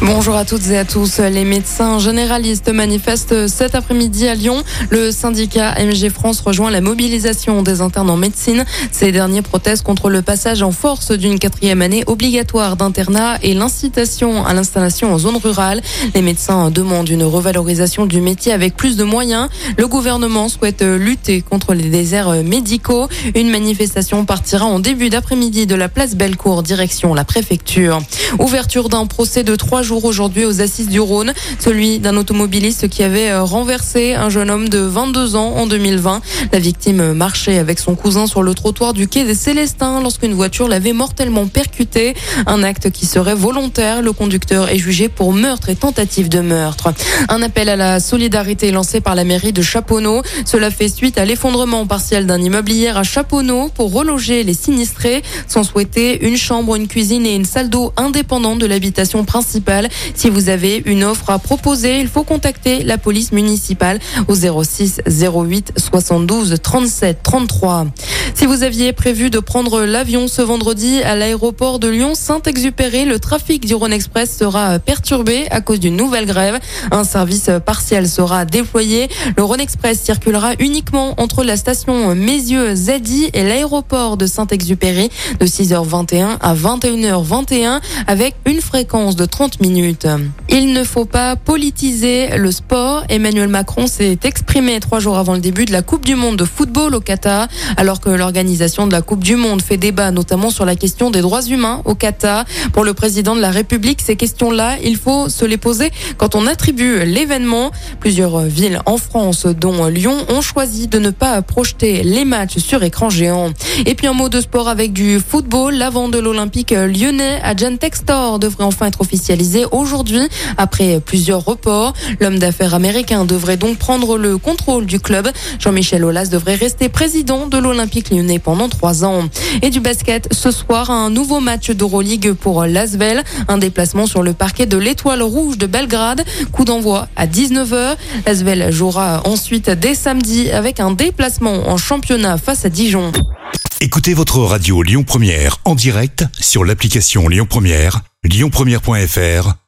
Bonjour à toutes et à tous. Les médecins généralistes manifestent cet après-midi à Lyon. Le syndicat MG France rejoint la mobilisation des internes en médecine. Ces derniers protestent contre le passage en force d'une quatrième année obligatoire d'internat et l'incitation à l'installation en zone rurale. Les médecins demandent une revalorisation du métier avec plus de moyens. Le gouvernement souhaite lutter contre les déserts médicaux. Une manifestation partira en début d'après-midi de la place Bellecour direction la préfecture. Ouverture d'un procès de trois jour aujourd'hui aux assises du Rhône, celui d'un automobiliste qui avait euh, renversé un jeune homme de 22 ans en 2020. La victime marchait avec son cousin sur le trottoir du quai des Célestins lorsqu'une voiture l'avait mortellement percuté. Un acte qui serait volontaire. Le conducteur est jugé pour meurtre et tentative de meurtre. Un appel à la solidarité lancé par la mairie de Chaponneau. Cela fait suite à l'effondrement partiel d'un immeuble hier à Chaponneau pour reloger les sinistrés. Sont souhaités une chambre, une cuisine et une salle d'eau indépendante de l'habitation principale. Si vous avez une offre à proposer, il faut contacter la police municipale au 06 08 72 37 33. Si vous aviez prévu de prendre l'avion ce vendredi à l'aéroport de Lyon-Saint-Exupéry, le trafic du Rhône Express sera perturbé à cause d'une nouvelle grève. Un service partiel sera déployé. Le Rhône Express circulera uniquement entre la station Mézieux-Zadi et l'aéroport de Saint-Exupéry de 6h21 à 21h21 avec une fréquence de 30 minutes. Il ne faut pas politiser le sport. Emmanuel Macron s'est exprimé trois jours avant le début de la Coupe du Monde de football au Qatar, alors que l'organisation de la Coupe du Monde fait débat notamment sur la question des droits humains au Qatar. Pour le président de la République, ces questions-là, il faut se les poser quand on attribue l'événement. Plusieurs villes en France, dont Lyon, ont choisi de ne pas projeter les matchs sur écran géant. Et puis un mot de sport avec du football. L'avant de l'Olympique lyonnais, Adjan Textor, devrait enfin être officialisé aujourd'hui après plusieurs reports. L'homme d'affaires américain devrait donc prendre le contrôle du club. Jean-Michel Aulas devrait rester président de l'Olympique lyonnais pendant trois ans. Et du basket, ce soir, un nouveau match d'Euroleague pour Lasvel. Un déplacement sur le parquet de l'Étoile Rouge de Belgrade. Coup d'envoi à 19h. Lasvel jouera ensuite dès samedi avec un déplacement en championnat face à Dijon. Écoutez votre radio Lyon Première en direct sur l'application Lyon Première, lyonpremière.fr